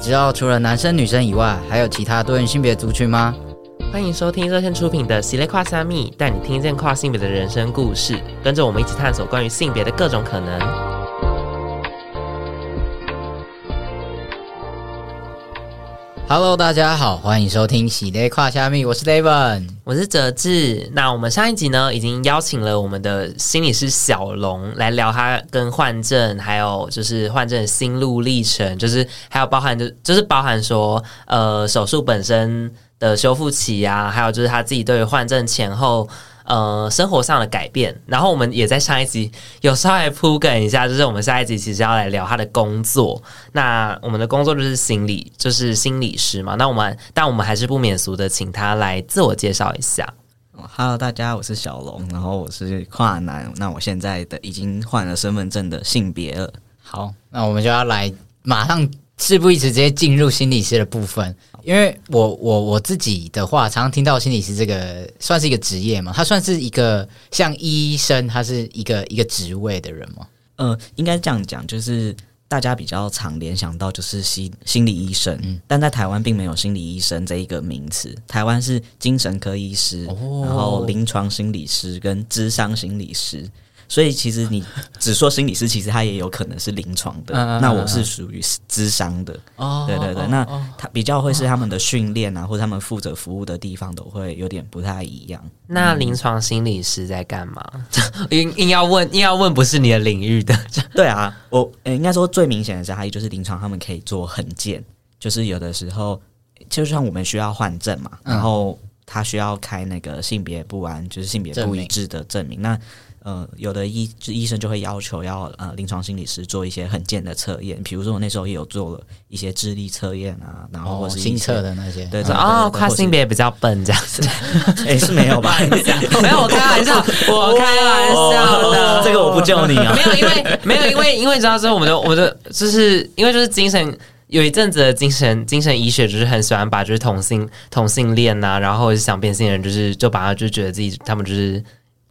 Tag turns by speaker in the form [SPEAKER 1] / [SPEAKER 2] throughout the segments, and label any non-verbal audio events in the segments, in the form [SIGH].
[SPEAKER 1] 知道除了男生女生以外，还有其他多元性别族群吗？
[SPEAKER 2] 欢迎收听热线出品的《喜列跨三密》，带你听见跨性别的人生故事，跟着我们一起探索关于性别的各种可能。
[SPEAKER 1] Hello，大家好，欢迎收听《喜咧跨虾米》，我是 David，
[SPEAKER 2] 我是哲志。那我们上一集呢，已经邀请了我们的心理师小龙来聊他跟换证，还有就是换证的心路历程，就是还有包含就就是包含说，呃，手术本身的修复期啊，还有就是他自己对于换证前后。呃，生活上的改变，然后我们也在上一集有稍微铺梗一下，就是我们下一集其实要来聊他的工作。那我们的工作就是心理，就是心理师嘛。那我们，但我们还是不免俗的，请他来自我介绍一下。
[SPEAKER 3] Hello，大家，我是小龙，然后我是跨男。那我现在的已经换了身份证的性别了。
[SPEAKER 1] 好，那我们就要来马上。事不宜迟，直接进入心理师的部分。因为我我我自己的话，常常听到心理师这个算是一个职业嘛，他算是一个像医生，他是一个一个职位的人吗？
[SPEAKER 3] 呃，应该这样讲，就是大家比较常联想到就是心心理医生，嗯，但在台湾并没有心理医生这一个名词，台湾是精神科医师，哦、然后临床心理师跟智商心理师。所以其实你只说心理师，其实他也有可能是临床的。那我是属于资商的。哦，对对对，那他比较会是他们的训练啊，或者他们负责服务的地方都会有点不太一样。
[SPEAKER 2] 那临床心理师在干嘛？[LAUGHS] 硬硬要问，硬要问不是你的领域的。[LAUGHS]
[SPEAKER 3] 对啊，我应该说最明显的差异就是临床他们可以做衡鉴，就是有的时候就像我们需要换证嘛，然后他需要开那个性别不安，就是性别不一致的证明。那呃，有的医就医生就会要求要呃临床心理师做一些衡鉴的测验，比如说我那时候也有做了一些智力测验啊，然后或是
[SPEAKER 1] 心测的那些，
[SPEAKER 3] 对，
[SPEAKER 2] 哦，跨性别比较笨这样子，
[SPEAKER 3] 哎，是没有吧？[LAUGHS]
[SPEAKER 2] 没有，我开玩笑，我开玩笑的，
[SPEAKER 3] 这个我不救你啊，
[SPEAKER 2] 没有，因为没有，因为因为你知道说我们的我们的就是因为就是精神有一阵子的精神精神医学就是很喜欢把就是同性同性恋呐、啊，然后想变性人就是就把他就觉得自己他们就是。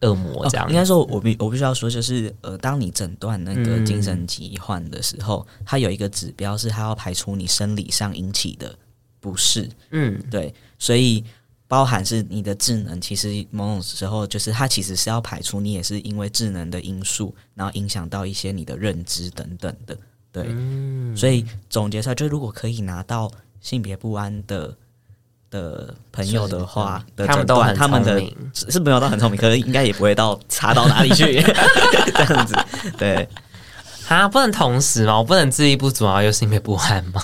[SPEAKER 2] 恶魔这样、哦，应
[SPEAKER 3] 该说，我必我必须要说，就是呃，当你诊断那个精神疾患的时候，嗯、它有一个指标是它要排除你生理上引起的不适。嗯，对，所以包含是你的智能，其实某种时候就是它其实是要排除你也是因为智能的因素，然后影响到一些你的认知等等的。对，嗯、所以总结出来，就如果可以拿到性别不安的。的朋友的话，的
[SPEAKER 2] 他们都很聪明，
[SPEAKER 3] 是没有到很聪明，可是应该也不会到差到哪里去这样子。对，
[SPEAKER 2] 啊，不能同时嘛？我不能自力不足啊，又是因为不安吗？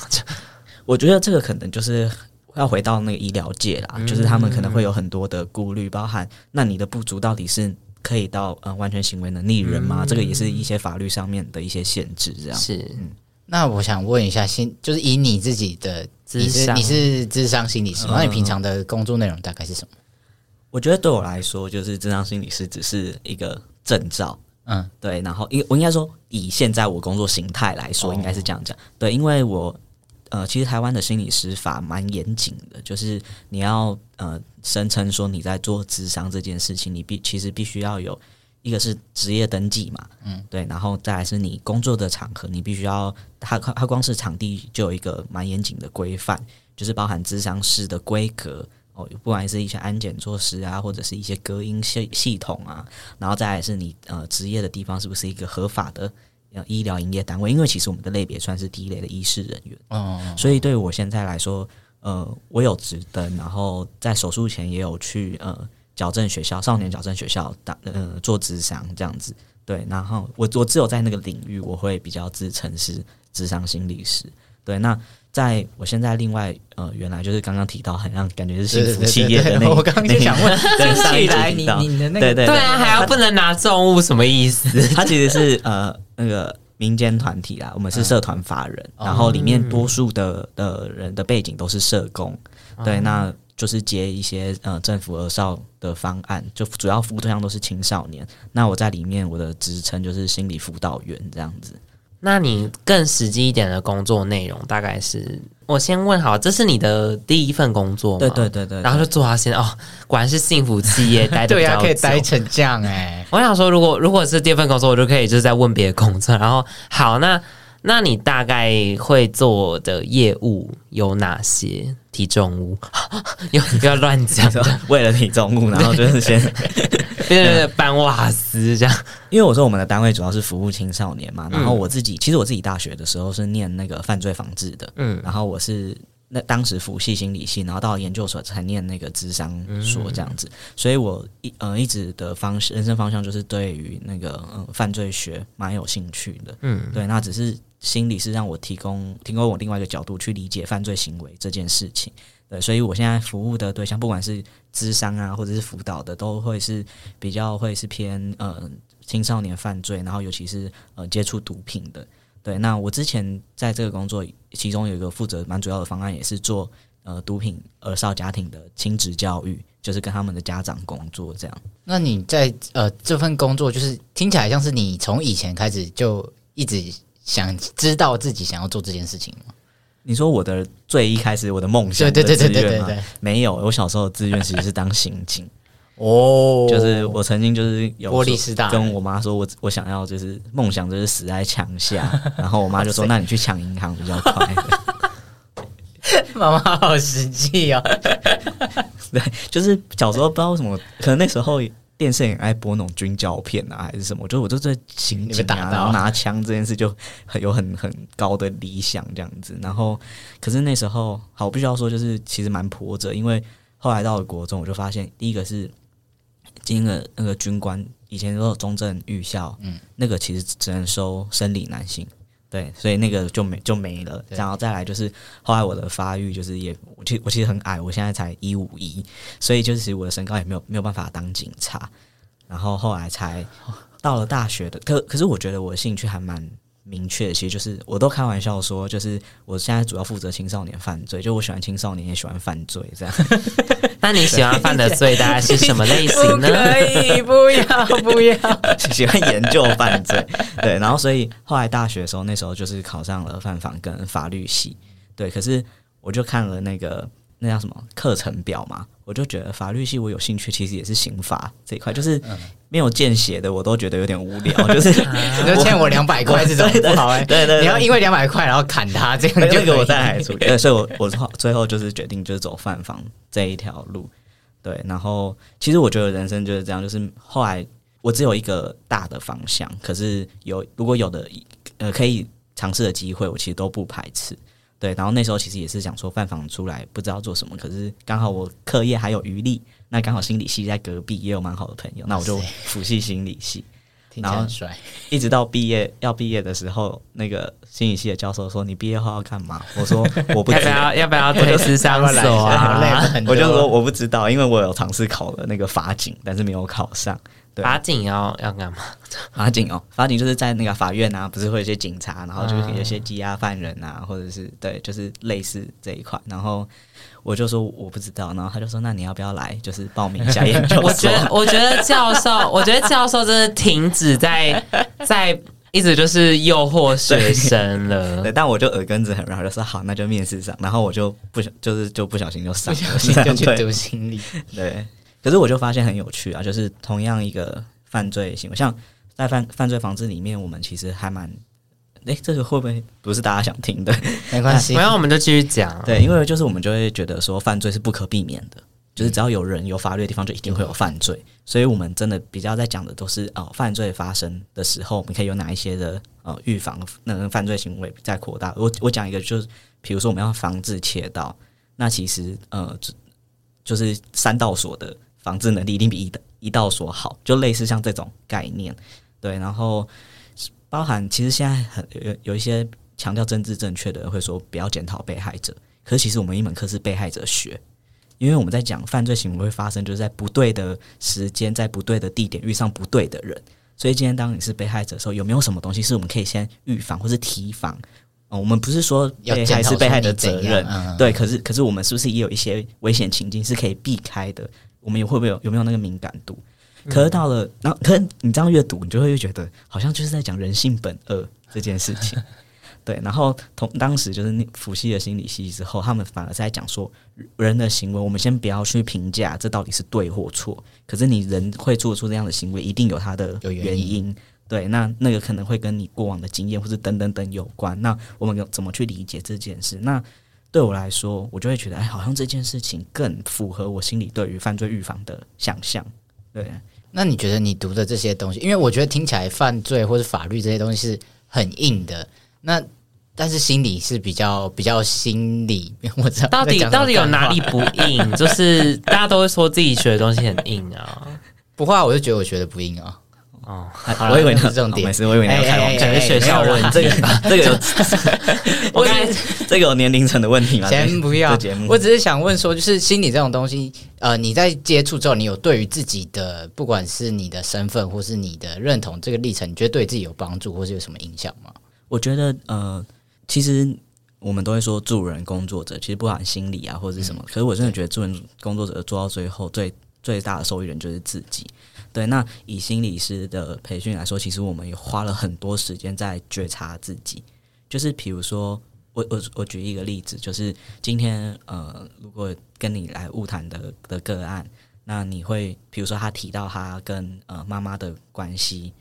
[SPEAKER 3] 我觉得这个可能就是要回到那个医疗界啦，嗯、就是他们可能会有很多的顾虑，包含那你的不足到底是可以到呃完全行为能力人吗？嗯、这个也是一些法律上面的一些限制，这样
[SPEAKER 2] 是。
[SPEAKER 3] 嗯，
[SPEAKER 1] 那我想问一下，心就是以你自己的。你是你是智商心理师吗？那你平常的工作内容大概是什么？
[SPEAKER 3] 我觉得对我来说，就是智商心理师只是一个证照。嗯，对。然后，应我应该说，以现在我工作形态来说，应该是这样讲。对，因为我呃，其实台湾的心理师法蛮严谨的，就是你要呃声称说你在做智商这件事情，你必其实必须要有。一个是职业登记嘛，嗯，对，然后再来是你工作的场合，你必须要，它它光是场地就有一个蛮严谨的规范，就是包含咨商室的规格哦，不管是一些安检措施啊，或者是一些隔音系系统啊，然后再来是你呃职业的地方是不是一个合法的医疗营业单位？因为其实我们的类别算是第一类的医师人员，哦，所以对我现在来说，呃，我有职登，然后在手术前也有去呃。矫正学校、少年矫正学校打呃做咨商这样子，对，然后我我只有在那个领域，我会比较自称是咨商心理师，对。那在我现在另外呃，原来就是刚刚提到，好像感觉是幸福企业的那个，
[SPEAKER 1] 我刚刚就想问，[LAUGHS]
[SPEAKER 3] 对，
[SPEAKER 1] 上一集提到，你你的那个
[SPEAKER 3] 对对
[SPEAKER 2] 对。啊，还要不能拿重物，什么意思？[LAUGHS]
[SPEAKER 3] 它其实是呃那个民间团体啦，我们是社团法人，然后里面多数的的人的背景都是社工，对，那。就是接一些呃政府儿少的方案，就主要服务对象都是青少年。那我在里面，我的职称就是心理辅导员这样子。
[SPEAKER 2] 那你更实际一点的工作内容大概是？我先问好，这是你的第一份工作吗？
[SPEAKER 3] 对对对对，
[SPEAKER 2] 然后就做到现在哦，果然是幸福企业，待的比较久。
[SPEAKER 1] 对啊，可以待成这样哎、欸。
[SPEAKER 2] 我想说，如果如果是第二份工作，我就可以就是在问别的工作。然后好，那那你大概会做的业务有哪些？体重物，[LAUGHS] 又不要乱讲。
[SPEAKER 3] 为了体重物，[LAUGHS] 然后就是先
[SPEAKER 2] 搬瓦斯这样。
[SPEAKER 3] 因为我说我们的单位主要是服务青少年嘛，然后我自己其实我自己大学的时候是念那个犯罪防治的，嗯，然后我是那当时辅系心理系，然后到研究所才念那个智商所这样子，所以我一呃一直的方人生方向就是对于那个呃犯罪学蛮有兴趣的，嗯，对，那只是。心理是让我提供提供我另外一个角度去理解犯罪行为这件事情，对，所以我现在服务的对象，不管是咨商啊，或者是辅导的，都会是比较会是偏呃青少年犯罪，然后尤其是呃接触毒品的，对。那我之前在这个工作，其中有一个负责蛮主要的方案，也是做呃毒品儿少家庭的亲职教育，就是跟他们的家长工作这样。
[SPEAKER 1] 那你在呃这份工作，就是听起来像是你从以前开始就一直。想知道自己想要做这件事情吗？
[SPEAKER 3] 你说我的最一开始我的梦想，
[SPEAKER 1] 对对对对对对，
[SPEAKER 3] 没有。我小时候的志愿其实是当刑警
[SPEAKER 1] 哦，
[SPEAKER 3] 就是我曾经就是有
[SPEAKER 1] 玻璃师大
[SPEAKER 3] 跟我妈说我我想要就是梦想就是死在墙下，[LAUGHS] 然后我妈就说那你去抢银行比较快。[LAUGHS]
[SPEAKER 1] 妈妈好实际哦，[LAUGHS]
[SPEAKER 3] 对，就是小时候不知道为什么，可能那时候。电视也爱播那种军教片啊，还是什么？我觉得我就在刑警啊，然后拿枪这件事就很有很很高的理想这样子。然后，可是那时候，好，我必须要说，就是其实蛮波折，因为后来到了国中，我就发现，第一个是进了那个军官，以前都有中正预校，嗯，那个其实只能收生理男性。对，所以那个就没就没了。然后再来就是后来我的发育就是也，我其实我其实很矮，我现在才一五一，所以就是其实我的身高也没有没有办法当警察。然后后来才到了大学的，可可是我觉得我的兴趣还蛮。明确，其实就是我都开玩笑说，就是我现在主要负责青少年犯罪，就我喜欢青少年，也喜欢犯罪这样。[LAUGHS]
[SPEAKER 2] 那你喜欢犯的罪大概是什么类型呢？[LAUGHS]
[SPEAKER 1] 可以不要不要，[LAUGHS]
[SPEAKER 3] 喜欢研究犯罪。对，然后所以后来大学的时候，那时候就是考上了犯法跟法律系。对，可是我就看了那个那叫什么课程表嘛。我就觉得法律系我有兴趣，其实也是刑法这一块，就是没有见血的，我都觉得有点无聊。就是
[SPEAKER 1] 你就欠我两百块这种不好哎，对对，你要因为两百块然后砍他，这样就给我再来处理。[LAUGHS]
[SPEAKER 3] 所以我我最后就是决定就是走犯房这一条路。对，然后其实我觉得人生就是这样，就是后来我只有一个大的方向，可是有如果有的呃可以尝试的机会，我其实都不排斥。对，然后那时候其实也是想说犯防出来不知道做什么，可是刚好我课业还有余力，那刚好心理系在隔壁也有蛮好的朋友，那我就辅系心理系，[LAUGHS]
[SPEAKER 1] 然后
[SPEAKER 3] 一直到毕业要毕业的时候，那个心理系的教授说：“你毕业后要干嘛？”我说：[LAUGHS] “我不知道
[SPEAKER 2] 要不要要不要推咨商所啊？” [LAUGHS]
[SPEAKER 3] 我就说：“我不知道，因为我有尝试考了那个法警，但是没有考上。”
[SPEAKER 2] 法警要要干嘛？[LAUGHS]
[SPEAKER 3] 法警哦，法警就是在那个法院啊，不是会有些警察，然后就是有些羁押犯人啊，或者是对，就是类似这一块。然后我就说我不知道，然后他就说那你要不要来，就是报名一下研究所。[LAUGHS]
[SPEAKER 2] 我觉得我觉得教授，[LAUGHS] 我觉得教授真的停止在在一直就是诱惑学生了。
[SPEAKER 3] 对，对，但我就耳根子很软，就说好，那就面试上。然后我就不小，就是就不小心就上了，
[SPEAKER 1] 不小心就去读心理。
[SPEAKER 3] 对。可是我就发现很有趣啊，就是同样一个犯罪行为，像在犯犯罪防治里面，我们其实还蛮，诶，这个会不会不是大家想听的？
[SPEAKER 1] 没关系，
[SPEAKER 2] 没有我们就继续讲。
[SPEAKER 3] 对，因为就是我们就会觉得说，犯罪是不可避免的，就是只要有人有法律的地方，就一定会有犯罪。所以我们真的比较在讲的都是哦，犯罪发生的时候，我们可以有哪一些的呃预防那个犯罪行为在扩大。我我讲一个，就是比如说我们要防治窃盗，那其实呃，就是三道锁的。防治能力一定比一一到所好，就类似像这种概念，对。然后包含其实现在很有有一些强调政治正确的人会说不要检讨被害者，可是其实我们一门课是被害者学，因为我们在讲犯罪行为会发生，就是在不对的时间，在不对的地点遇上不对的人。所以今天当你是被害者的时候，有没有什么东西是我们可以先预防或是提防？哦，我们不是说被害是被害的责任，对。可是可是我们是不是也有一些危险情境是可以避开的？我们也会不会有有没有那个敏感度？可是到了，然后可是你这样阅读，你就会觉得好像就是在讲人性本恶这件事情。[LAUGHS] 对，然后同当时就是那辅系的心理系之后，他们反而在讲说人的行为，我们先不要去评价这到底是对或错。可是你人会做出这样的行为，一定有它的原因。对，那那个可能会跟你过往的经验或者等等等有关。那我们怎么去理解这件事？那对我来说，我就会觉得，哎，好像这件事情更符合我心里对于犯罪预防的想象。对，
[SPEAKER 1] 那你觉得你读的这些东西，因为我觉得听起来犯罪或者法律这些东西是很硬的，那但是心理是比较比较心理，[LAUGHS] 我知道
[SPEAKER 2] 到底到底有哪里不硬？就是大家都会说自己学的东西很硬啊，
[SPEAKER 1] 不过我就觉得我学的不硬啊。
[SPEAKER 3] 哦，我以为是重点，没事，我以为你要开玩笑，学校问这个，这个有，我刚才这个有年龄层的问题吗？
[SPEAKER 1] 先不要，我只是想问说，就是心理这种东西，呃，你在接触之后，你有对于自己的，不管是你的身份或是你的认同这个历程，你觉得对自己有帮助，或是有什么影响吗？
[SPEAKER 3] 我觉得，呃，其实我们都会说助人工作者，其实不管心理啊或者是什么，可是我真的觉得助人工作者做到最后，最最大的受益人就是自己。对，那以心理师的培训来说，其实我们也花了很多时间在觉察自己。就是比如说，我我我举一个例子，就是今天呃，如果跟你来晤谈的的个案，那你会比如说他提到他跟呃妈妈的关系，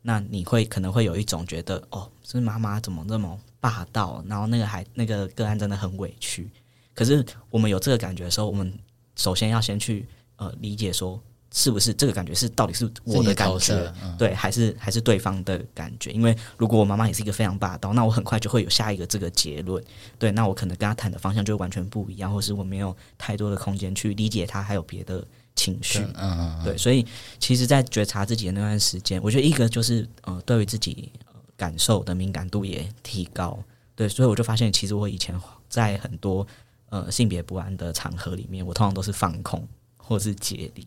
[SPEAKER 3] 那你会可能会有一种觉得，哦，是妈妈怎么那么霸道？然后那个还那个个案真的很委屈。可是我们有这个感觉的时候，我们首先要先去呃理解说。是不是这个感觉是到底是我的感觉，嗯、对，还是还是对方的感觉？因为如果我妈妈也是一个非常霸道，那我很快就会有下一个这个结论。对，那我可能跟他谈的方向就完全不一样，或是我没有太多的空间去理解他还有别的情绪。嗯嗯，嗯对，所以其实，在觉察自己的那段时间，我觉得一个就是呃，对于自己感受的敏感度也提高。对，所以我就发现，其实我以前在很多呃性别不安的场合里面，我通常都是放空或是解离。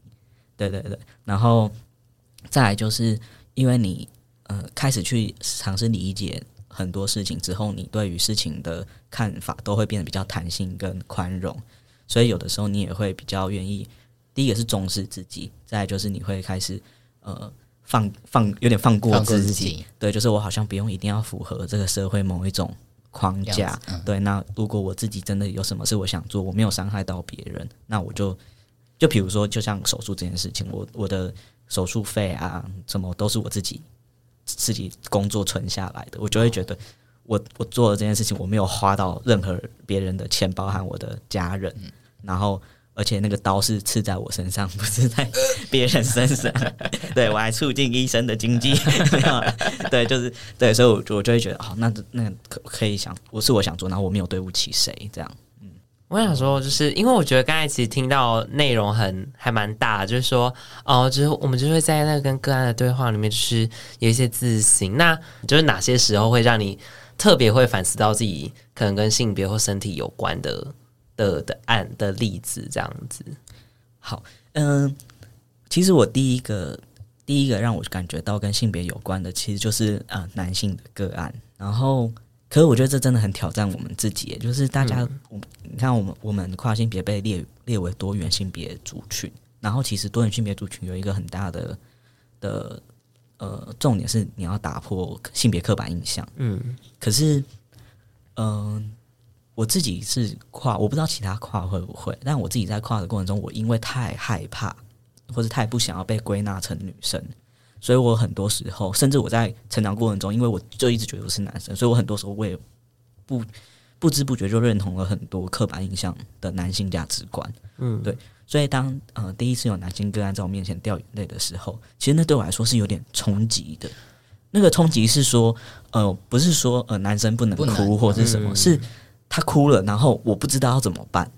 [SPEAKER 3] 对对对，然后再来就是因为你呃开始去尝试理解很多事情之后，你对于事情的看法都会变得比较弹性跟宽容，所以有的时候你也会比较愿意。第一个是重视自己，再来就是你会开始呃放放有点放过自己，自己对，就是我好像不用一定要符合这个社会某一种框架。嗯、对，那如果我自己真的有什么事我想做，我没有伤害到别人，那我就。就比如说，就像手术这件事情，我我的手术费啊，什么都是我自己自己工作存下来的，我就会觉得我我做的这件事情，我没有花到任何别人的钱，包含我的家人，然后而且那个刀是刺在我身上，[LAUGHS] 不是在别人身上，[LAUGHS] 对，我还促进医生的经济，[LAUGHS] 对，就是对，所以我就我就会觉得，哦，那那可可以想，我是我想做，然后我没有对不起谁，这样。
[SPEAKER 2] 我想说，就是因为我觉得刚才其实听到内容很还蛮大，就是说哦，就是我们就会在那个跟个案的对话里面，就是有一些自省。那就是哪些时候会让你特别会反思到自己可能跟性别或身体有关的的的案的例子？这样子。
[SPEAKER 3] 好，嗯、其实我第一个第一个让我感觉到跟性别有关的，其实就是啊、男性的个案，然后。可是我觉得这真的很挑战我们自己，就是大家，嗯、你看我们我们跨性别被列列为多元性别族群，然后其实多元性别族群有一个很大的的呃重点是你要打破性别刻板印象，嗯，可是嗯、呃，我自己是跨，我不知道其他跨会不会，但我自己在跨的过程中，我因为太害怕或者太不想要被归纳成女生。所以我很多时候，甚至我在成长过程中，因为我就一直觉得我是男生，所以我很多时候我也不不知不觉就认同了很多刻板印象的男性价值观。嗯，对。所以当呃第一次有男性个案在我面前掉眼泪的时候，其实那对我来说是有点冲击的。那个冲击是说，呃，不是说呃男生不能哭或是什么，是他哭了，然后我不知道要怎么办。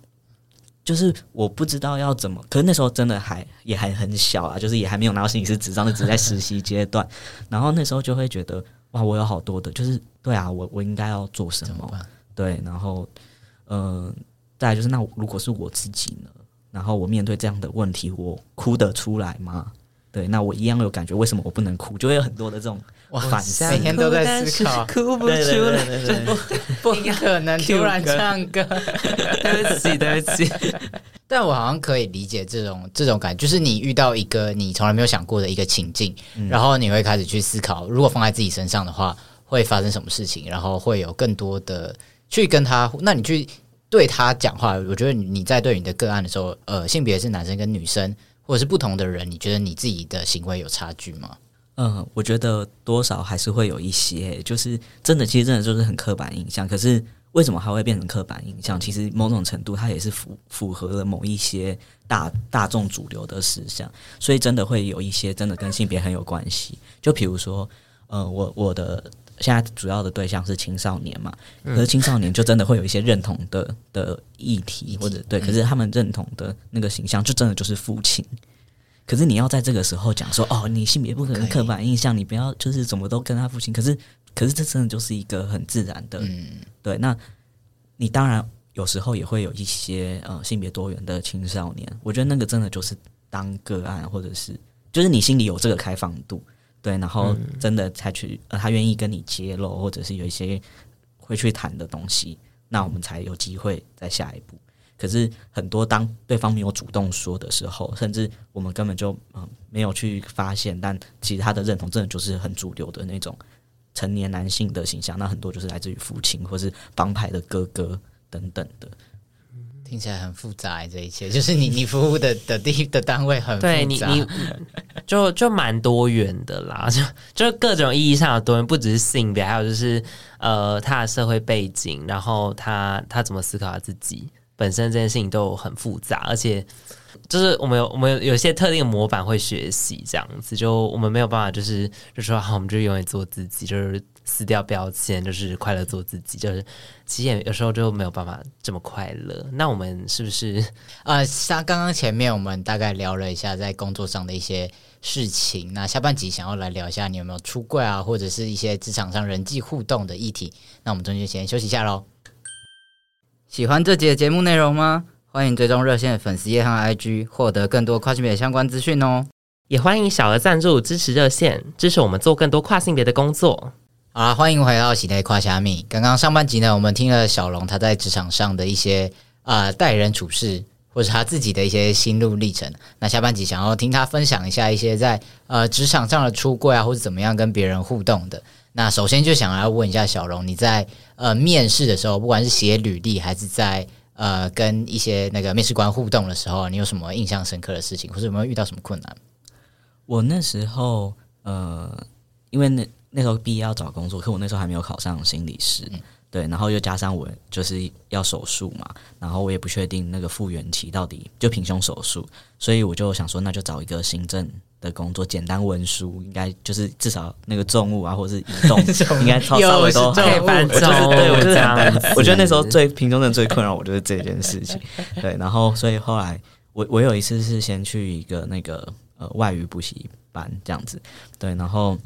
[SPEAKER 3] 就是我不知道要怎么，可是那时候真的还也还很小啊，就是也还没有拿到心理师执照，就只在实习阶段。[LAUGHS] 然后那时候就会觉得，哇，我有好多的，就是对啊，我我应该要做什么？对，然后嗯、呃，再来就是那如果是我自己呢？然后我面对这样的问题，我哭得出来吗？对，那我一样有感觉，为什么我不能哭？就会有很多的这种。
[SPEAKER 1] 哇，反向，每天都在思考，哭不出来，不 [LAUGHS] 不可能 [LAUGHS] 突然唱歌，[LAUGHS] 对不起，对不起。但我好像可以理解这种这种感觉，就是你遇到一个你从来没有想过的一个情境，嗯、然后你会开始去思考，如果放在自己身上的话，会发生什么事情，然后会有更多的去跟他，那你去对他讲话。我觉得你在对你的个案的时候，呃，性别是男生跟女生，或者是不同的人，你觉得你自己的行为有差距吗？
[SPEAKER 3] 嗯，我觉得多少还是会有一些，就是真的，其实真的就是很刻板印象。可是为什么还会变成刻板印象？其实某种程度它也是符符合了某一些大大众主流的思想，所以真的会有一些真的跟性别很有关系。就比如说，呃，我我的现在主要的对象是青少年嘛，可是青少年就真的会有一些认同的的议题，或者对，可是他们认同的那个形象就真的就是父亲。可是你要在这个时候讲说哦，你性别不可能刻板印象，你不要就是怎么都跟他父亲。可是，可是这真的就是一个很自然的，嗯，对。那你当然有时候也会有一些呃性别多元的青少年，我觉得那个真的就是当个案，或者是就是你心里有这个开放度，对，然后真的采取呃他愿意跟你揭露，或者是有一些会去谈的东西，那我们才有机会再下一步。可是很多当对方没有主动说的时候，甚至我们根本就嗯没有去发现，但其实他的认同真的就是很主流的那种成年男性的形象。那很多就是来自于父亲或是帮派的哥哥等等的。
[SPEAKER 1] 听起来很复杂，这一切 [LAUGHS] 就是你你服务的的地的单位很复杂，
[SPEAKER 2] 对你你 [LAUGHS] 就就蛮多元的啦，[LAUGHS] 就就各种意义上的多元，不只是性别，还有就是呃他的社会背景，然后他他怎么思考他自己。本身这件事情都很复杂，而且就是我们有我们有有些特定的模板会学习这样子，就我们没有办法，就是就说好，我们就永远做自己，就是撕掉标签，就是快乐做自己，就是其实也有时候就没有办法这么快乐。那我们是不是 [LAUGHS]
[SPEAKER 1] 呃，像刚刚前面我们大概聊了一下在工作上的一些事情，那下半集想要来聊一下你有没有出柜啊，或者是一些职场上人际互动的议题。那我们中间先休息一下喽。喜欢这集的节目内容吗？欢迎追踪热线的粉丝页和 IG，获得更多跨性别相关资讯哦。
[SPEAKER 2] 也欢迎小额赞助支持热线，支持我们做更多跨性别的工作。
[SPEAKER 1] 好啦，欢迎回到喜内跨虾米。刚刚上半集呢，我们听了小龙他在职场上的一些呃待人处事，或者他自己的一些心路历程。那下半集想要听他分享一下一些在呃职场上的出柜啊，或者怎么样跟别人互动的。那首先就想要问一下小龙，你在呃面试的时候，不管是写履历还是在呃跟一些那个面试官互动的时候，你有什么印象深刻的事情，或者有没有遇到什么困难？
[SPEAKER 3] 我那时候呃，因为那那时候毕业要找工作，可我那时候还没有考上心理师，嗯、对，然后又加上我就是要手术嘛，然后我也不确定那个复原期到底就平胸手术，所以我就想说，那就找一个行政。的工作简单文书，应该就是至少那个重物啊，或者是移动，[LAUGHS] 应该稍微都可以搬重。对，我就是这样。我觉得那时候最平中的最困扰我就是这件事情。对，然后所以后来我我有一次是先去一个那个呃外语补习班这样子，对，然后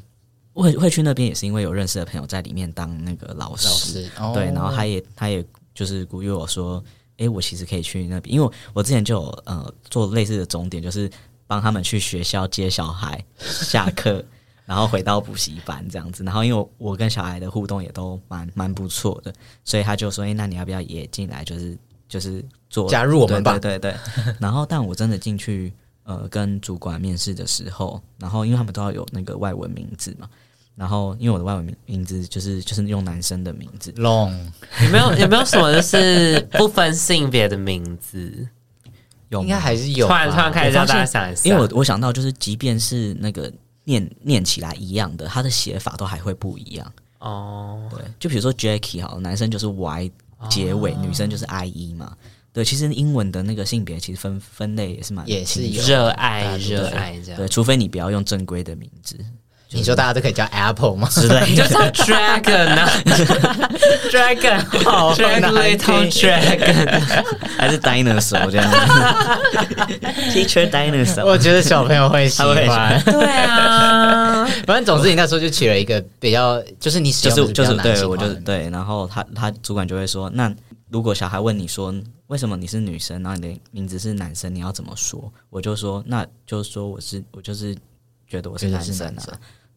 [SPEAKER 3] 会会去那边也是因为有认识的朋友在里面当那个老师，老师对，然后他也他也就是鼓励我说，哎，我其实可以去那边，因为我之前就有呃做类似的终点，就是。帮他们去学校接小孩 [LAUGHS] 下课，然后回到补习班这样子。然后因为我跟小孩的互动也都蛮蛮不错的，所以他就说：“哎，那你要不要也进来？就是就是做
[SPEAKER 1] 加入我们吧。”
[SPEAKER 3] 对对对。[LAUGHS] 然后，但我真的进去呃跟主管面试的时候，然后因为他们都要有那个外文名字嘛，然后因为我的外文名名字就是就是用男生的名字
[SPEAKER 1] ，Long，
[SPEAKER 2] 有没有有没有什么就是不分性别的名字？
[SPEAKER 1] 有应该还是有，
[SPEAKER 2] 突然突然开始让大家想一下，
[SPEAKER 3] 因为我我想到就是，即便是那个念念起来一样的，它的写法都还会不一样哦。对，就比如说 Jackie 好，男生就是 Y 结尾，哦、女生就是 I E 嘛。对，其实英文的那个性别其实分分类也是蛮
[SPEAKER 1] 也是
[SPEAKER 2] 热爱热爱这样。
[SPEAKER 3] 对，除非你不要用正规的名字。
[SPEAKER 1] 你说大家都可以叫 Apple 吗？
[SPEAKER 3] 是的，
[SPEAKER 2] 你 [LAUGHS] 就叫 Dragon 啊，[LAUGHS] Dragon 好，Little Dragon，
[SPEAKER 3] 还是 Dinosaur 这样子？[LAUGHS] Teacher Dinosaur，
[SPEAKER 1] 我觉得小朋友会喜欢。
[SPEAKER 2] 对啊，
[SPEAKER 1] 反正总之你那时候就取了一个比较，就是你
[SPEAKER 3] 就是就是对我就对，然后他他主管就会说，那如果小孩问你说为什么你是女生，然后你的名字是男生，你要怎么说？我就说，那就是说我是我就是觉得我是男生啊。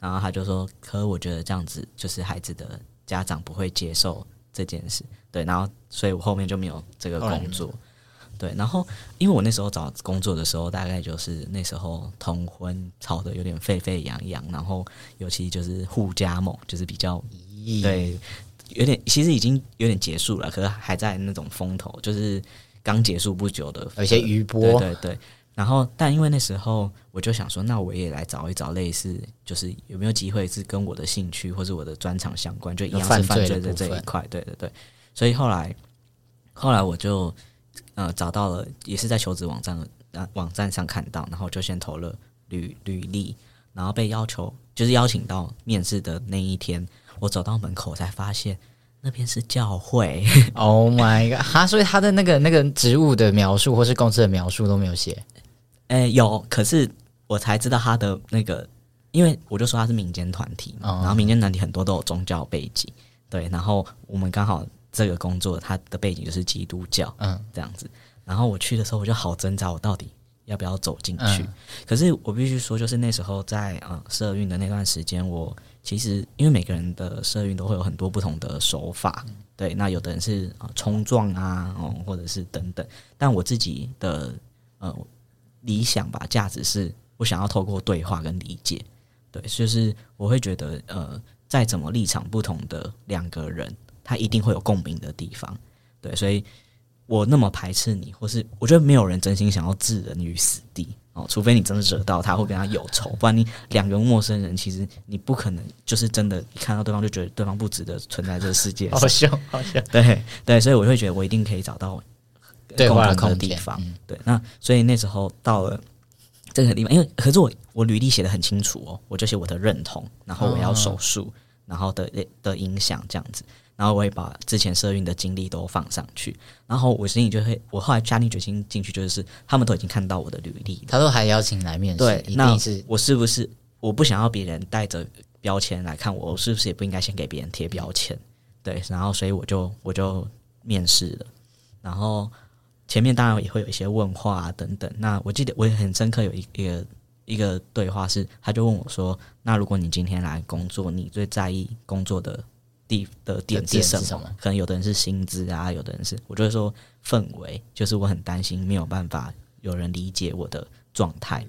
[SPEAKER 3] 然后他就说：“可我觉得这样子就是孩子的家长不会接受这件事，对。然后，所以我后面就没有这个工作，对。然后，因为我那时候找工作的时候，大概就是那时候同婚吵得有点沸沸扬扬，然后尤其就是互加盟，就是比较对，有点其实已经有点结束了，可是还在那种风头，就是刚结束不久的，
[SPEAKER 1] 有些余波，
[SPEAKER 3] 对对对。然后，但因为那时候我就想说，那我也来找一找类似，就是有没有机会是跟我的兴趣或者我的专长相关，就一样是犯罪的这一块。对对对。所以后来，后来我就呃找到了，也是在求职网站呃网站上看到，然后就先投了履履历，然后被要求就是邀请到面试的那一天，我走到门口才发现。那边是教会
[SPEAKER 1] ，Oh my god！他所以他的那个那个职务的描述或是公司的描述都没有写，
[SPEAKER 3] 诶、欸，有，可是我才知道他的那个，因为我就说他是民间团体嘛，然后民间团体很多都有宗教背景，对，然后我们刚好这个工作它的背景就是基督教，嗯，这样子，然后我去的时候我就好挣扎，我到底要不要走进去？嗯、可是我必须说，就是那时候在呃社运的那段时间，我。其实，因为每个人的社运都会有很多不同的手法，嗯、对。那有的人是啊冲撞啊，哦，或者是等等。但我自己的呃理想吧，价值是我想要透过对话跟理解，对，就是我会觉得呃，再怎么立场不同的两个人，他一定会有共鸣的地方，对。所以我那么排斥你，或是我觉得没有人真心想要置人于死地。哦，除非你真的惹到他，或跟他有仇，[LAUGHS] 不然你两个陌生人，其实你不可能就是真的一看到对方就觉得对方不值得存在这个世界上。
[SPEAKER 1] 好笑，好笑。
[SPEAKER 3] 对对，所以我会觉得我一定可以找到共同的地方。对，那所以那时候到了这个地方，因为可是我我履历写的很清楚哦，我就写我的认同，然后我要手术，然后的的影响这样子。然后我也把之前社运的经历都放上去，然后我心里就会，我后来下定决心进去，就是他们都已经看到我的履历，
[SPEAKER 1] 他都还邀请来面试，
[SPEAKER 3] 对，那我是不是我不想要别人带着标签来看我，我是不是也不应该先给别人贴标签？对，然后所以我就我就面试了，然后前面当然也会有一些问话啊等等。那我记得我也很深刻，有一一个一个对话是，他就问我说：“那如果你今天来工作，你最在意工作的？”地的点是什么？什么可能有的人是薪资啊，有的人是，我就会说氛围，就是我很担心没有办法有人理解我的状态。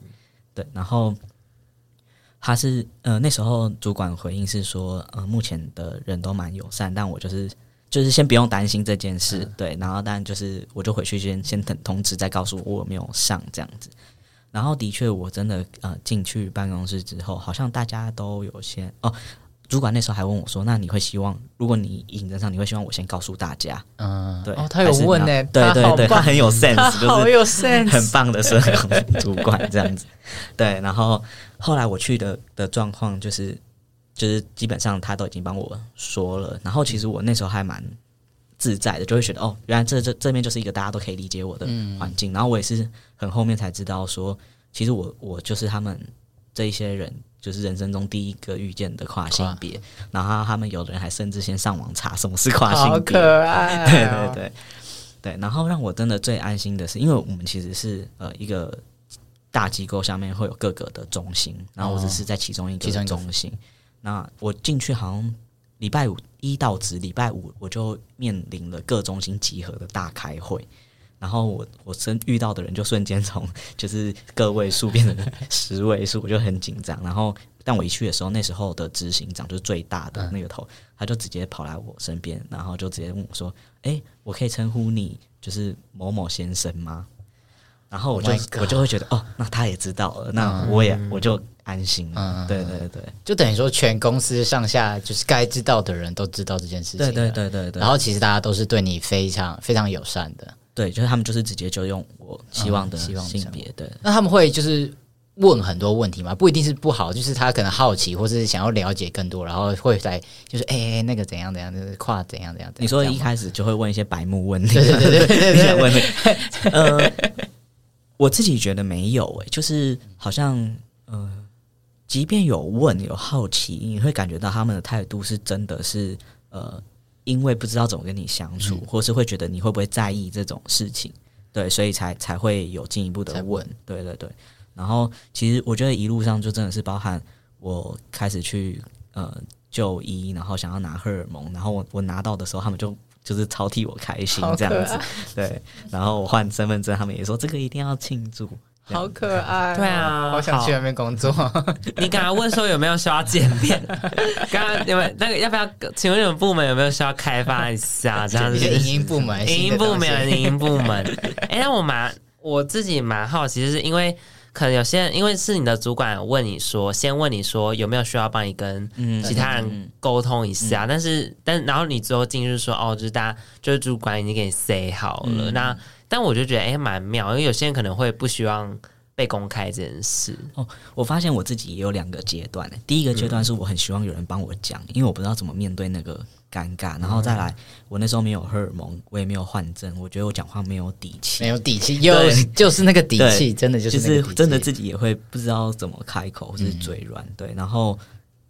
[SPEAKER 3] 对，然后他是呃那时候主管回应是说，呃目前的人都蛮友善，但我就是就是先不用担心这件事。嗯、对，然后但就是我就回去先先等通知，再告诉我我有没有上这样子。然后的确我真的呃进去办公室之后，好像大家都有些哦。主管那时候还问我说：“那你会希望，如果你应征上，你会希望我先告诉大家？”嗯，对，
[SPEAKER 1] 哦，他有问呢，
[SPEAKER 3] 对对对，他很有 sense，
[SPEAKER 1] 好有 sense，
[SPEAKER 3] 很棒的社工主管这样子。对，然后后来我去的的状况就是，就是基本上他都已经帮我说了。然后其实我那时候还蛮自在的，就会觉得哦，原来这这这边就是一个大家都可以理解我的环境。然后我也是很后面才知道说，其实我我就是他们这一些人。就是人生中第一个遇见的跨性别，然后他们有的人还甚至先上网查什么是跨性别，
[SPEAKER 1] 好可爱哦。
[SPEAKER 3] 对对对对，然后让我真的最安心的是，因为我们其实是呃一个大机构下面会有各个的中心，然后我只是在其中一个中心。那我进去好像礼拜五一到值，礼拜五我就面临了各中心集合的大开会。然后我我真遇到的人就瞬间从 [LAUGHS] 就是个位数变成十位数，我就很紧张。然后但我一去的时候，那时候的执行长就是最大的那个头，他就直接跑来我身边，然后就直接问我说：“哎，我可以称呼你就是某某先生吗？”然后我就我就会觉得哦，那他也知道了，那我也我就安心了。对对对，
[SPEAKER 1] 就等于说全公司上下就是该知道的人都知道这件事情。
[SPEAKER 3] 对对对对对。
[SPEAKER 1] 然后其实大家都是对你非常非常友善的。
[SPEAKER 3] 对，就是他们就是直接就用我希望的性别。对，
[SPEAKER 1] 那他们会就是问很多问题嘛？不一定是不好，就是他可能好奇，或是想要了解更多，然后会来就是哎、欸，那个怎样怎样，就是跨怎样怎样。
[SPEAKER 3] 你说一开始就会问一些白目问题，
[SPEAKER 1] 对对对对对，
[SPEAKER 3] 你想 [LAUGHS] 问的？[LAUGHS] [LAUGHS] 呃，我自己觉得没有诶、欸，就是好像呃，即便有问有好奇，你会感觉到他们的态度是真的是呃。因为不知道怎么跟你相处，或是会觉得你会不会在意这种事情，对，所以才才会有进一步的问，对对对。然后其实我觉得一路上就真的是包含我开始去呃就医，然后想要拿荷尔蒙，然后我我拿到的时候，他们就就是超替我开心这样子，对。然后我换身份证，他们也说这个一定要庆祝。
[SPEAKER 1] 好可爱，哦，
[SPEAKER 2] 对啊，
[SPEAKER 1] 好想去那边工作。
[SPEAKER 2] 你刚刚问说有没有需要见面？[LAUGHS] 刚刚有没有那个要不要？请问你们部门有没有需要开发一下？这样子，
[SPEAKER 1] 影音部门，
[SPEAKER 2] 影音部门，影音部门。哎，那我蛮我自己蛮好奇，是因为可能有些人，因为是你的主管问你说，先问你说有没有需要帮你跟其他人沟通一下，但是但然后你最后进去说哦，就是大家就是主管已经给你 say 好了，嗯、那但我就觉得哎蛮妙，因为有些人可能会不希望。被公开这件事
[SPEAKER 3] 哦，我发现我自己也有两个阶段。第一个阶段是我很希望有人帮我讲，嗯、因为我不知道怎么面对那个尴尬。然后再来，我那时候没有荷尔蒙，我也没有换证，我觉得我讲话没有底气，
[SPEAKER 1] 没有底气，[LAUGHS] 又就是那个底气，真的就是，
[SPEAKER 3] 就是真的自己也会不知道怎么开口，或是嘴软。嗯、对，然后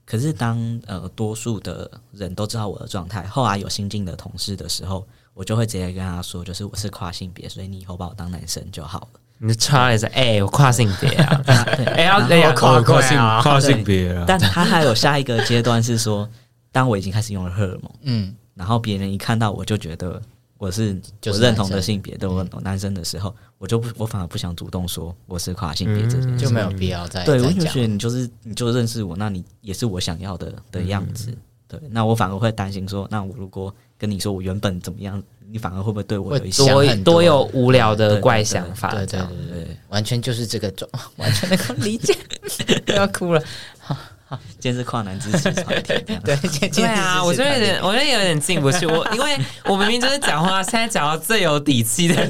[SPEAKER 3] 可是当呃多数的人都知道我的状态，后来有新进的同事的时候，我就会直接跟他说，就是我是跨性别，所以你以后把我当男生就好了。
[SPEAKER 2] 你的差也是哎，我跨性别啊！[LAUGHS] [LAUGHS] 哎呀，哎呀，跨跨性跨性别啊！
[SPEAKER 3] 但他还有下一个阶段是说，当我已经开始用了荷尔蒙，嗯，然后别人一看到我就觉得我是我认同的性别，对我男生的时候，我就不，我反而不想主动说我是跨性别，这种
[SPEAKER 1] 就没有必要再
[SPEAKER 3] 对。我就觉得你就是你就认识我，那你也是我想要的的样子。对，那我反而会担心说，那我如果跟你说我原本怎么样？你反而会不会对我有一些
[SPEAKER 2] 多多有无聊的怪想法？
[SPEAKER 1] 对对对对，完全就是这个种，[LAUGHS] 完全能够理解，[LAUGHS] 要哭了。好，好，
[SPEAKER 3] 今天是跨男支持团体，[LAUGHS]
[SPEAKER 2] 对，对啊，我就有点，我就有点进不去。我因为我明明就是讲话，现在讲到最有底气的。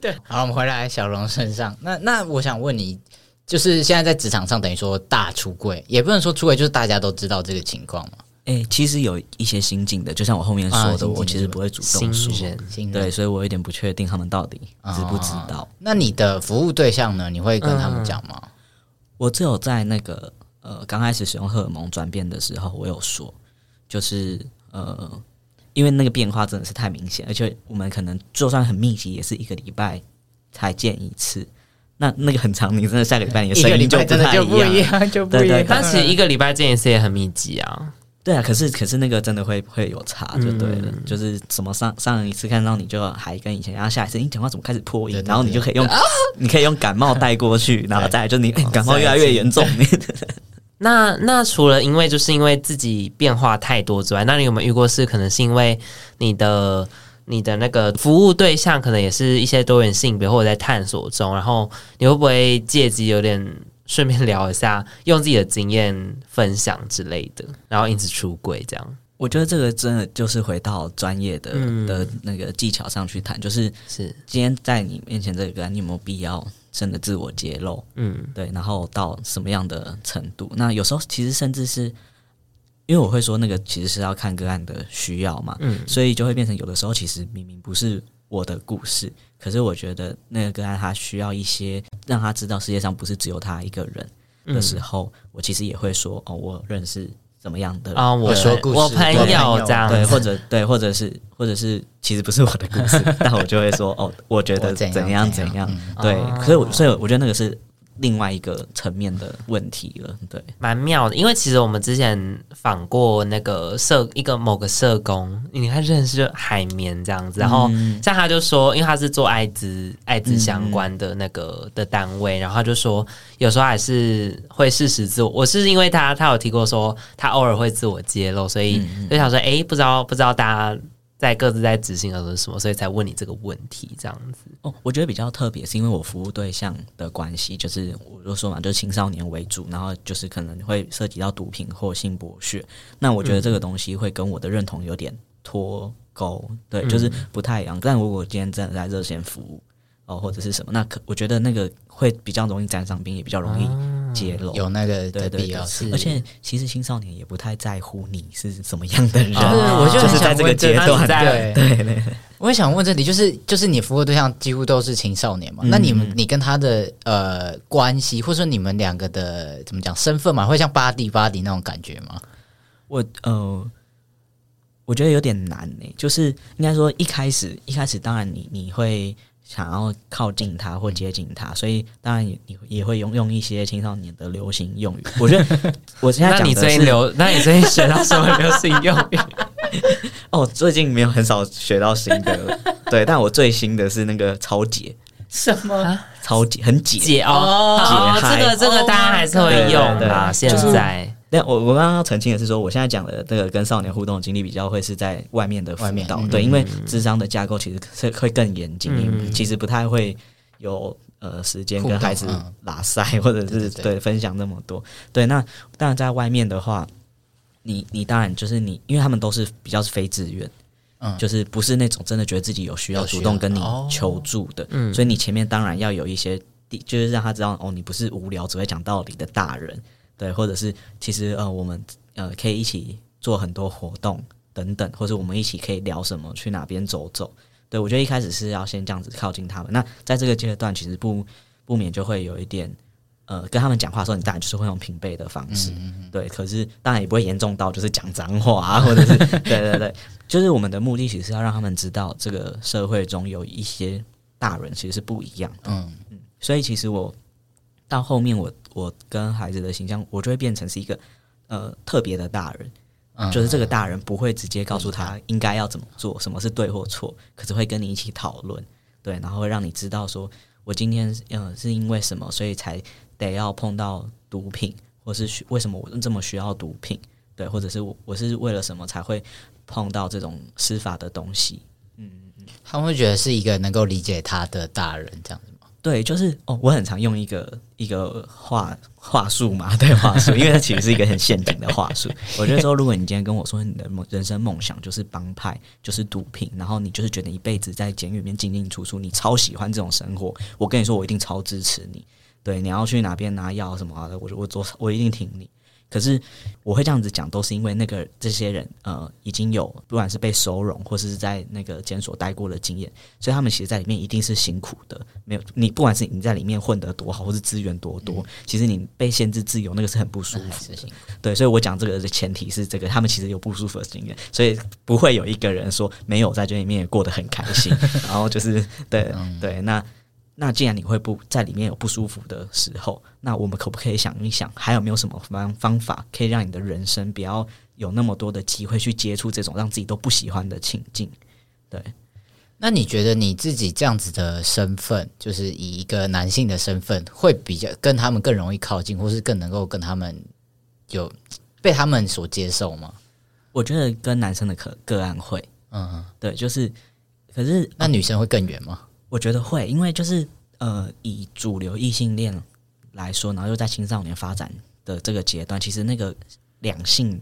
[SPEAKER 1] 对，好，我们回来小龙身上。那那我想问你，就是现在在职场上，等于说大出柜，也不能说出柜，就是大家都知道这个情况嘛？
[SPEAKER 3] 哎、欸，其实有一些新进的，就像我后面说的，啊、我其实不会主动说，对，所以我有点不确定他们到底知不知道。哦、
[SPEAKER 1] 那你的服务对象呢？你会跟他们讲吗？嗯、
[SPEAKER 3] 我只有在那个呃刚开始使用荷尔蒙转变的时候，我有说，就是呃，因为那个变化真的是太明显，而且我们可能就算很密集，也是一个礼拜才见一次。那那个很长，你真的下个礼拜你的声音就不太一样，
[SPEAKER 1] 就不一样。
[SPEAKER 2] 但其实一个礼拜见一次也很密集啊。
[SPEAKER 3] 对啊，可是可是那个真的会会有差，就对了，嗯、就是什么上上一次看到你就还跟以前，然后下一次你讲话怎么开始破音，然后你就可以用，啊、你可以用感冒带过去，然后再来就你、欸、感冒越来越严重。[LAUGHS]
[SPEAKER 2] 那那除了因为就是因为自己变化太多之外，那你有没有遇过是可能是因为你的你的那个服务对象可能也是一些多元性别或者在探索中，然后你会不会借机有点？顺便聊一下，用自己的经验分享之类的，然后因此出轨这样。
[SPEAKER 3] 我觉得这个真的就是回到专业的、嗯、的那个技巧上去谈，就是是今天在你面前这个，你有没有必要真的自我揭露？嗯，对，然后到什么样的程度？那有时候其实甚至是因为我会说那个其实是要看个案的需要嘛，嗯，所以就会变成有的时候其实明明不是我的故事。可是我觉得那个个案他需要一些让他知道世界上不是只有他一个人的时候，嗯、我其实也会说哦，我认识怎么样的
[SPEAKER 2] 啊，我说故事，我朋友这样，
[SPEAKER 3] 对，或者对，或者是或者是其实不是我的故事，[LAUGHS] 但我就会说哦，我觉得怎样怎样，怎样嗯、对，可是我所以我觉得那个是。另外一个层面的问题了，对，
[SPEAKER 2] 蛮妙的。因为其实我们之前访过那个社一个某个社工，你看认识海绵这样子，然后像他就说，因为他是做艾滋艾滋相关的那个的单位，然后他就说有时候还是会适时自我。我是因为他他有提过说他偶尔会自我揭露，所以就想说，哎，不知道不知道大家。在各自在执行的是什么，所以才问你这个问题，这样子。
[SPEAKER 3] 哦，我觉得比较特别，是因为我服务对象的关系，就是我就说嘛，就是青少年为主，然后就是可能会涉及到毒品或性剥削。那我觉得这个东西会跟我的认同有点脱钩，嗯、对，就是不太一样。但如果今天真的在热线服务。哦，或者是什么？那可我觉得那个会比较容易沾上边，也比较容易揭露，
[SPEAKER 1] 有那个的必要性。
[SPEAKER 3] 而且其实青少年也不太在乎你是什么样的人，我就是在这个阶段。对对对，
[SPEAKER 1] 我也想问这里，就是就是你服务对象几乎都是青少年嘛？那你们你跟他的呃关系，或者说你们两个的怎么讲身份嘛，会像 buddy buddy 那种感觉吗？
[SPEAKER 3] 我呃，我觉得有点难呢。就是应该说一开始一开始，当然你你会。想要靠近他或接近他，所以当然也你也会用用一些青少年的流行用语。我觉得 [LAUGHS] 我现在讲的是，那你最近流，
[SPEAKER 2] 那你最近学到什么流行用语？[LAUGHS]
[SPEAKER 3] 哦，最近没有很少学到新的了，[LAUGHS] 对，但我最新的是那个超解，
[SPEAKER 2] 什么
[SPEAKER 3] 超解很解
[SPEAKER 2] 解哦，解嗨，这个这个大家还是会用的，现在。
[SPEAKER 3] 但我我刚刚澄清的是说，我现在讲的这个跟少年互动的经历比较会是在外面的辅导，对，因为智商的架构其实是会更严谨，嗯、其实不太会有呃时间跟孩子拉塞，或者是对，分享那么多。对，那当然在外面的话，你你当然就是你，因为他们都是比较是非自愿，嗯，就是不是那种真的觉得自己有需要主动跟你求助的，嗯，所以你前面当然要有一些，就是让他知道哦，你不是无聊只会讲道理的大人，对，或者是其实呃我们呃可以一起做很多活动等等，或者我们一起可以聊什么，去哪边走走。对，我觉得一开始是要先这样子靠近他们。那在这个阶段，其实不不免就会有一点，呃，跟他们讲话的时候，你当然就是会用平辈的方式，嗯嗯嗯对。可是当然也不会严重到就是讲脏话啊，或者是对对对，就是我们的目的其实是要让他们知道，这个社会中有一些大人其实是不一样的。嗯嗯，所以其实我到后面我，我我跟孩子的形象，我就会变成是一个呃特别的大人。就是这个大人不会直接告诉他应该要怎么做，什么是对或错，可是会跟你一起讨论，对，然后会让你知道说，我今天嗯是因为什么，所以才得要碰到毒品，或是为什么我这么需要毒品，对，或者是我我是为了什么才会碰到这种司法的东西，嗯嗯，
[SPEAKER 1] 他们会觉得是一个能够理解他的大人这样子。
[SPEAKER 3] 对，就是哦，我很常用一个一个话话术嘛，[LAUGHS] 对话术，因为它其实是一个很陷阱的话术。我觉得说，如果你今天跟我说你的梦人生梦想就是帮派，就是毒品，然后你就是觉得一辈子在监狱里面进进出出，你超喜欢这种生活，我跟你说，我一定超支持你。对，你要去哪边拿药什么的，我我做我一定挺你。可是我会这样子讲，都是因为那个这些人呃已经有不管是被收容或是在那个监所待过的经验，所以他们其实在里面一定是辛苦的。没有你，不管是你在里面混得多好，或是资源多多，嗯、其实你被限制自由，那个是很不舒服的。对，所以我讲这个的前提是这个，他们其实有不舒服的经验，所以不会有一个人说没有在这里面也过得很开心。[LAUGHS] 然后就是对对那。那既然你会不在里面有不舒服的时候，那我们可不可以想一想，还有没有什么方方法可以让你的人生不要有那么多的机会去接触这种让自己都不喜欢的情境？对，
[SPEAKER 1] 那你觉得你自己这样子的身份，就是以一个男性的身份，会比较跟他们更容易靠近，或是更能够跟他们有被他们所接受吗？
[SPEAKER 3] 我觉得跟男生的个个案会，嗯，对，就是，可是
[SPEAKER 1] 那女生会更远吗？
[SPEAKER 3] 我觉得会，因为就是呃，以主流异性恋来说，然后又在青少年发展的这个阶段，其实那个两性，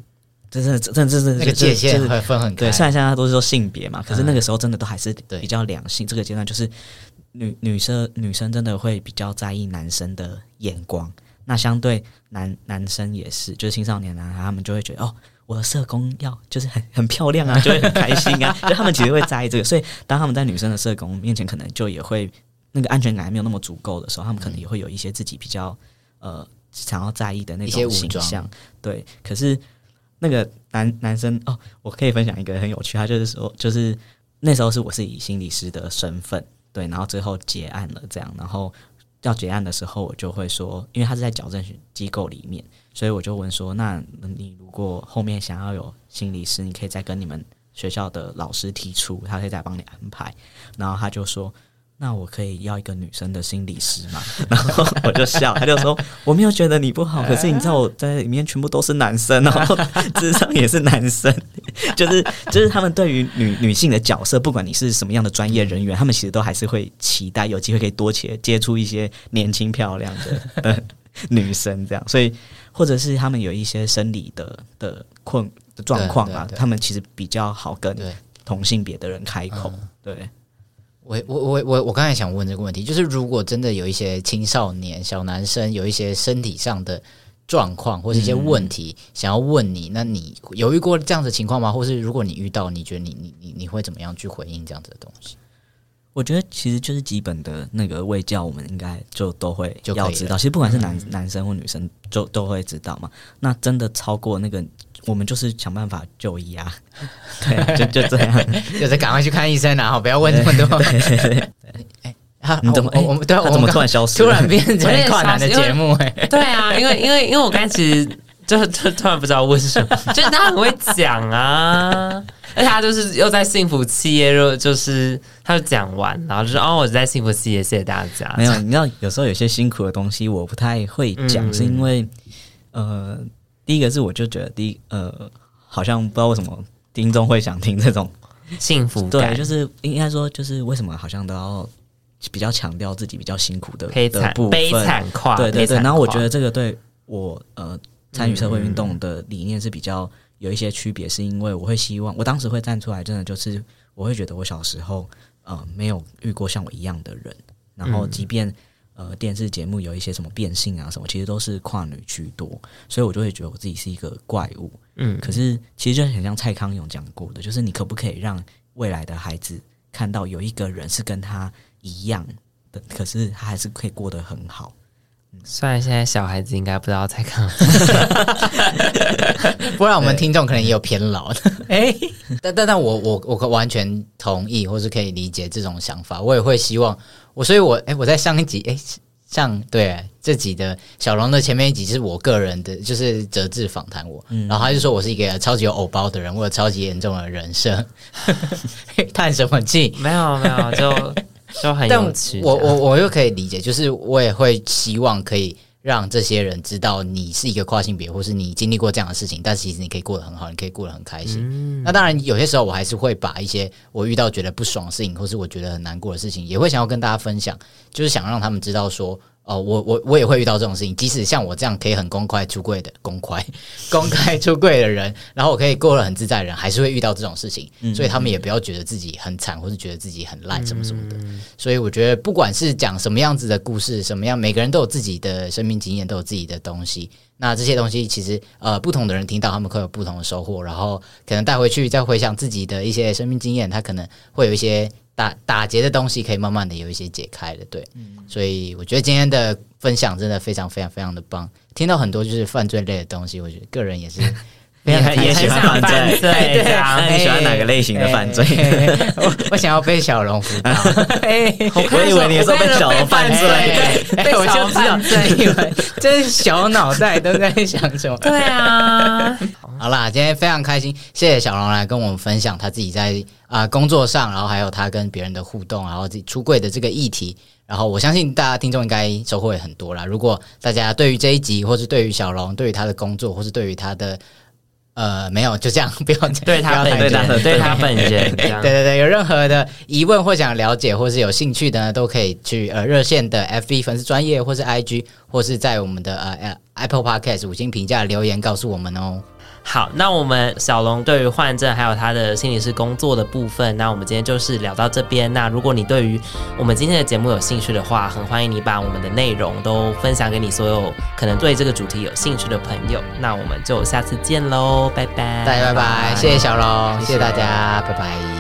[SPEAKER 3] 真的真的真的
[SPEAKER 1] 那个界限会分很开。
[SPEAKER 3] 对，虽然现在都是说性别嘛，可是那个时候真的都还是比较两性。这个阶段就是女女生女生真的会比较在意男生的眼光，那相对男男生也是，就是青少年男孩他们就会觉得哦。我的社工要就是很很漂亮啊，[LAUGHS] 就会很开心啊，[LAUGHS] 就他们其实会在意这个，所以当他们在女生的社工面前，可能就也会那个安全感还没有那么足够的时候，他们可能也会有一些自己比较呃想要在意的那种形象。对，可是那个男男生哦，我可以分享一个很有趣，他就是说，就是那时候是我是以心理师的身份，对，然后最后结案了这样，然后要结案的时候，我就会说，因为他是在矫正机构里面。所以我就问说：“那你如果后面想要有心理师，你可以再跟你们学校的老师提出，他可以再帮你安排。”然后他就说：“那我可以要一个女生的心理师吗？” [LAUGHS] 然后我就笑，他就说：“我没有觉得你不好，可是你知道我在里面全部都是男生，[LAUGHS] 然后咨商也是男生，[LAUGHS] 就是就是他们对于女女性的角色，不管你是什么样的专业人员，他们其实都还是会期待有机会可以多接接触一些年轻漂亮的女生，这样，所以。”或者是他们有一些生理的的困状况啊，他们其实比较好跟同性别的人开口。对，对
[SPEAKER 1] 我我我我我刚才想问这个问题，就是如果真的有一些青少年小男生有一些身体上的状况或是一些问题想要问你，嗯、那你有遇过这样子的情况吗？或是如果你遇到，你觉得你你你你会怎么样去回应这样子的东西？
[SPEAKER 3] 我觉得其实就是基本的那个卫教，我们应该就都会要知道。其实不管是男男生或女生，就都会知道嘛。那真的超过那个，我们就是想办法就医啊。对，就就这样，[LAUGHS]
[SPEAKER 1] 就是赶快去看医生啊！好，不要问那么多。对对对。[LAUGHS] 哎，你怎么？我们对，我怎么突然消失？[LAUGHS] 突然变成跨男的节目？哎，
[SPEAKER 2] 对啊，因为因为因为我刚才其实就就突然不知道问什么，[LAUGHS] 就是他很会讲啊。而且他就是又在幸福企业，就是他就讲完，然后就说：“哦，我在幸福企业，谢谢大家。”
[SPEAKER 3] 没有，你知道，有时候有些辛苦的东西我不太会讲，嗯、是因为呃，第一个是我就觉得第一呃，好像不知道为什么听众会想听这种 [LAUGHS]
[SPEAKER 2] 幸福感，
[SPEAKER 3] 对，就是应该说就是为什么好像都要比较强调自己比较辛苦的
[SPEAKER 2] 悲惨悲惨跨，
[SPEAKER 3] 对对对。然后我觉得这个对我呃参与社会运动的理念是比较有一些区别，是因为我会希望我当时会站出来，真的就是我会觉得我小时候呃没有遇过像我一样的人，然后即便呃电视节目有一些什么变性啊什么，其实都是跨女居多，所以我就会觉得我自己是一个怪物。嗯，可是其实就很像蔡康永讲过的，就是你可不可以让未来的孩子看到有一个人是跟他一样的，可是他还是可以过得很好。
[SPEAKER 2] 嗯、虽然现在小孩子应该不知道在干嘛，[LAUGHS]
[SPEAKER 1] 不然我们听众可能也有偏老的。[LAUGHS] 哎，[LAUGHS] 但但但我我我完全同意，或是可以理解这种想法。我也会希望我，所以我哎，我在上一集哎。像对这集的小龙的前面一集，是我个人的，就是折志访谈我，嗯、然后他就说我是一个超级有偶包的人，我有超级严重的人设，叹什么气？
[SPEAKER 2] 没有没有，就就很有趣。
[SPEAKER 1] 我我我又可以理解，就是我也会希望可以。让这些人知道你是一个跨性别，或是你经历过这样的事情，但是其实你可以过得很好，你可以过得很开心。嗯、那当然，有些时候我还是会把一些我遇到觉得不爽的事情，或是我觉得很难过的事情，也会想要跟大家分享，就是想让他们知道说。哦，我我我也会遇到这种事情，即使像我这样可以很公开出柜的公开 [LAUGHS] 公开出柜的人，然后我可以过得很自在的人，还是会遇到这种事情，所以他们也不要觉得自己很惨，或是觉得自己很烂什么什么的。所以我觉得，不管是讲什么样子的故事，什么样，每个人都有自己的生命经验，都有自己的东西。那这些东西其实呃，不同的人听到，他们会有不同的收获，然后可能带回去再回想自己的一些生命经验，他可能会有一些。打打结的东西可以慢慢的有一些解开了，对，嗯、所以我觉得今天的分享真的非常非常非常的棒，听到很多就是犯罪类的东西，我觉得个人也是非常
[SPEAKER 3] 也喜欢犯罪，[LAUGHS] 对对，你喜欢哪个类型的犯罪？
[SPEAKER 1] 我我想要被小龙辅导，[LAUGHS]
[SPEAKER 3] 我以为你说 [LAUGHS] 被小龙犯罪，
[SPEAKER 1] 被我就犯罪，以为这小脑袋都在想什么？
[SPEAKER 2] 对啊，
[SPEAKER 1] 好啦，今天非常开心，谢谢小龙来跟我们分享他自己在。啊、呃，工作上，然后还有他跟别人的互动，然后自己出柜的这个议题，然后我相信大家听众应该收获也很多啦。如果大家对于这一集，或是对于小龙，对于他的工作，或是对于他的呃，没有就这样，[LAUGHS] 不要
[SPEAKER 2] 对他本人，对他本人，[LAUGHS] 对
[SPEAKER 1] 对对，有任何的疑问或想了解，或是有兴趣的呢，都可以去呃热线的 FB 粉丝专业，或是 IG，或是在我们的呃 Apple Podcast 五星评价留言告诉我们哦。
[SPEAKER 2] 好，那我们小龙对于患症还有他的心理师工作的部分，那我们今天就是聊到这边。那如果你对于我们今天的节目有兴趣的话，很欢迎你把我们的内容都分享给你所有可能对这个主题有兴趣的朋友。那我们就下次见喽，拜拜，
[SPEAKER 1] 大家拜拜，谢谢小龙，谢谢大家，拜拜。